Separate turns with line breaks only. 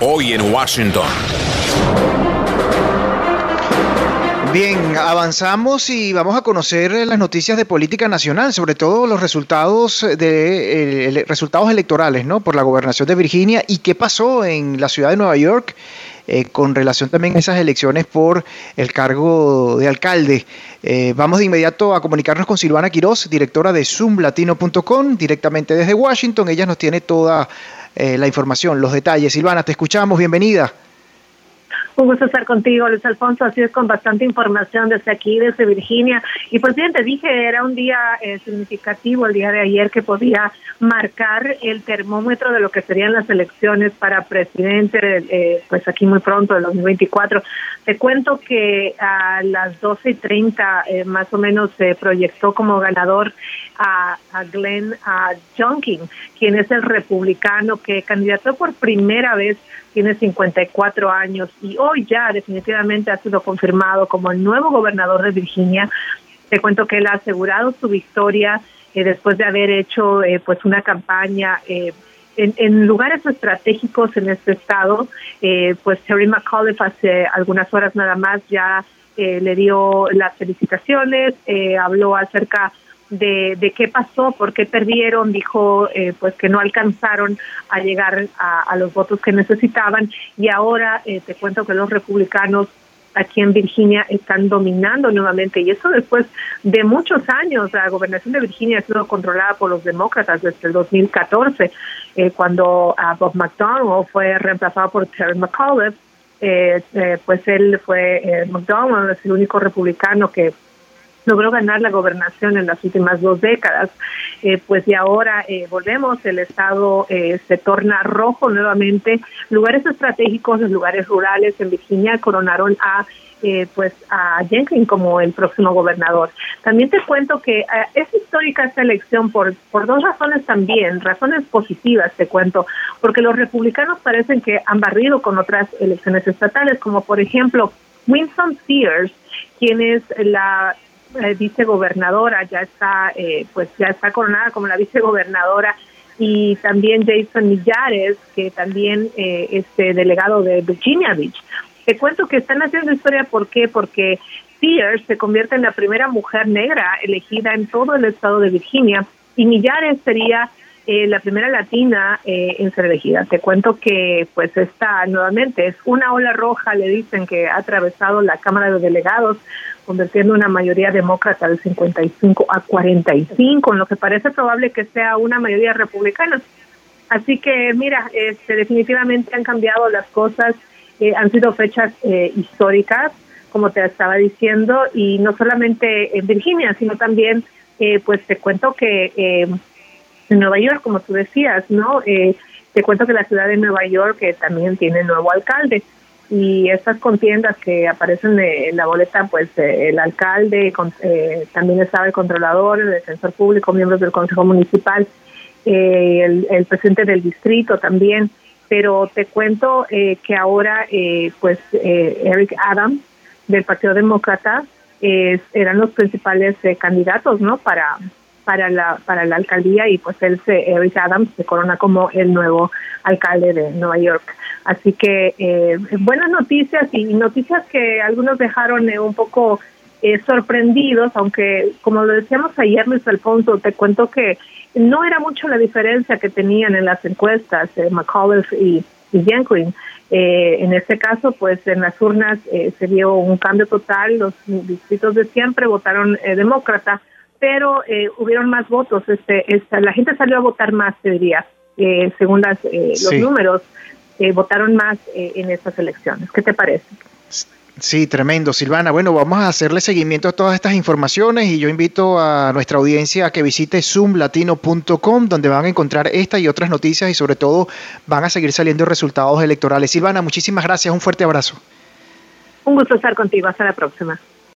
Hoy en Washington.
Bien, avanzamos y vamos a conocer las noticias de política nacional, sobre todo los resultados de resultados electorales, ¿no? Por la gobernación de Virginia y qué pasó en la ciudad de Nueva York eh, con relación también a esas elecciones por el cargo de alcalde. Eh, vamos de inmediato a comunicarnos con Silvana Quiroz, directora de zoomlatino.com, directamente desde Washington. Ella nos tiene toda eh, la información, los detalles. Silvana, te escuchamos, bienvenida.
Un gusto estar contigo, Luis Alfonso. Así es, con bastante información desde aquí, desde Virginia. Y pues bien, te dije, era un día eh, significativo el día de ayer que podía marcar el termómetro de lo que serían las elecciones para presidente, eh, pues aquí muy pronto, el 2024. Te cuento que a las 12 y 30 eh, más o menos se proyectó como ganador a, Glenn a Junkin, quien es el republicano que candidató por primera vez tiene 54 años y hoy ya definitivamente ha sido confirmado como el nuevo gobernador de Virginia. Te cuento que él ha asegurado su victoria eh, después de haber hecho eh, pues una campaña eh, en, lugares estratégicos en este estado. pues Terry McAuliffe hace algunas horas nada más ya le dio las felicitaciones, habló acerca de, de qué pasó, por qué perdieron, dijo eh, pues que no alcanzaron a llegar a, los votos que necesitaban. Y ahora eh, te cuento que los republicanos aquí en Virginia están dominando nuevamente y eso después de muchos años. La gobernación de Virginia ha sido controlada por los demócratas desde el 2014 eh, cuando Bob McDonnell fue reemplazado por Terry McAuliffe pues él fue McDonnell es el único republicano que logró ganar la gobernación en las últimas dos décadas. Eh, pues y ahora eh, volvemos, el Estado eh, se torna rojo nuevamente. Lugares estratégicos, los lugares rurales en Virginia coronaron a pues a Jenkins como el próximo gobernador. También te cuento que es histórica esta elección por, por dos razones también, razones positivas te cuento, porque los republicanos parecen que han barrido con otras elecciones estatales, como por ejemplo Winston Sears, quien es la eh, vicegobernadora, ya está, eh, pues ya está coronada como la vicegobernadora y también Jason Millares, que también eh, es delegado de Virginia Beach. Te cuento que están haciendo historia, ¿por qué? Porque Sears se convierte en la primera mujer negra elegida en todo el estado de Virginia y Millares sería eh, la primera latina eh, en ser elegida. Te cuento que pues está nuevamente, es una ola roja, le dicen que ha atravesado la Cámara de Delegados, convirtiendo una mayoría demócrata del 55 a 45, en lo que parece probable que sea una mayoría republicana. Así que mira, este, definitivamente han cambiado las cosas, eh, han sido fechas históricas, como te estaba diciendo, y no solamente en Virginia, sino también, pues te cuento que en Nueva York, como tú decías, ¿no? Eh, te cuento que la ciudad de Nueva York también tiene nuevo alcalde y estas contiendas que aparecen en la boleta, pues eh, el alcalde, eh, también estaba el controlador, el defensor público, miembros del Consejo Municipal, el, el, presidente del distrito también, pero te cuento que ahora, pues Eric Adams del Partido Demócrata eran los principales candidatos, ¿no? Para para la para la alcaldía y pues él se Eric Adams se corona como el nuevo alcalde de Nueva York. Así que eh, buenas noticias y noticias que algunos dejaron eh, un poco eh, sorprendidos aunque como lo decíamos ayer Luis Alfonso te cuento que no era mucho la diferencia que tenían en las encuestas eh, McAuliffe y, y Jenkins en este caso, pues en las urnas se dio un cambio total. Los distritos de siempre votaron demócrata, pero eh, hubieron más votos. Este, esta, la gente salió a votar más, te diría, eh, según las, eh, los números, votaron más en estas elecciones. ¿Qué te parece?
Sí, tremendo, Silvana. Bueno, vamos a hacerle seguimiento a todas estas informaciones y yo invito a nuestra audiencia a que visite zoomlatino.com donde van a encontrar esta y otras noticias y sobre todo van a seguir saliendo resultados electorales. Silvana, muchísimas gracias, un fuerte abrazo.
Un gusto estar contigo, hasta la próxima.